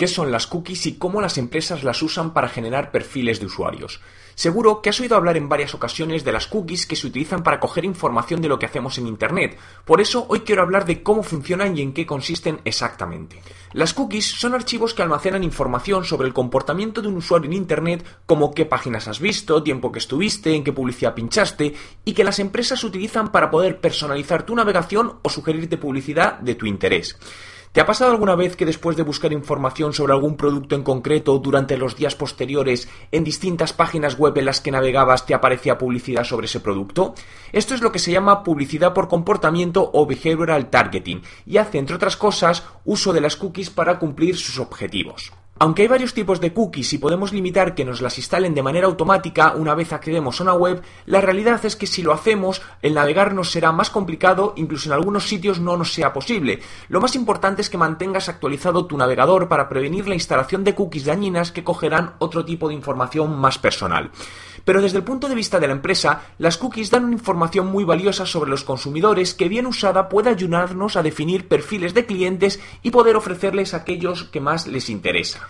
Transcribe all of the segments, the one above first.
qué son las cookies y cómo las empresas las usan para generar perfiles de usuarios. Seguro que has oído hablar en varias ocasiones de las cookies que se utilizan para coger información de lo que hacemos en Internet. Por eso hoy quiero hablar de cómo funcionan y en qué consisten exactamente. Las cookies son archivos que almacenan información sobre el comportamiento de un usuario en Internet, como qué páginas has visto, tiempo que estuviste, en qué publicidad pinchaste, y que las empresas utilizan para poder personalizar tu navegación o sugerirte publicidad de tu interés. ¿Te ha pasado alguna vez que después de buscar información sobre algún producto en concreto durante los días posteriores en distintas páginas web en las que navegabas te aparecía publicidad sobre ese producto? Esto es lo que se llama publicidad por comportamiento o behavioral targeting y hace, entre otras cosas, uso de las cookies para cumplir sus objetivos. Aunque hay varios tipos de cookies y podemos limitar que nos las instalen de manera automática una vez accedemos a una web, la realidad es que si lo hacemos, el navegar nos será más complicado, incluso en algunos sitios no nos sea posible. Lo más importante es que mantengas actualizado tu navegador para prevenir la instalación de cookies dañinas que cogerán otro tipo de información más personal. Pero desde el punto de vista de la empresa, las cookies dan información muy valiosa sobre los consumidores que bien usada puede ayudarnos a definir perfiles de clientes y poder ofrecerles aquellos que más les interesa.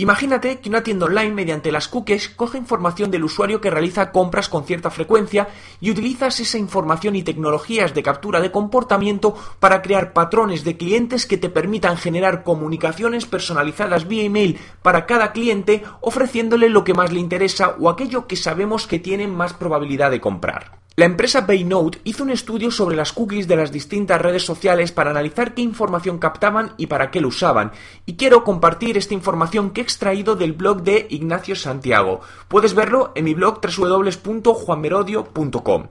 Imagínate que una tienda online mediante las cookies coge información del usuario que realiza compras con cierta frecuencia y utilizas esa información y tecnologías de captura de comportamiento para crear patrones de clientes que te permitan generar comunicaciones personalizadas vía email para cada cliente ofreciéndole lo que más le interesa o aquello que sabemos que tiene más probabilidad de comprar. La empresa Baynote hizo un estudio sobre las cookies de las distintas redes sociales para analizar qué información captaban y para qué lo usaban. Y quiero compartir esta información que extraído del blog de Ignacio Santiago. Puedes verlo en mi blog www.juanmerodio.com.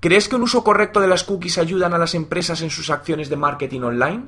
¿Crees que un uso correcto de las cookies ayudan a las empresas en sus acciones de marketing online?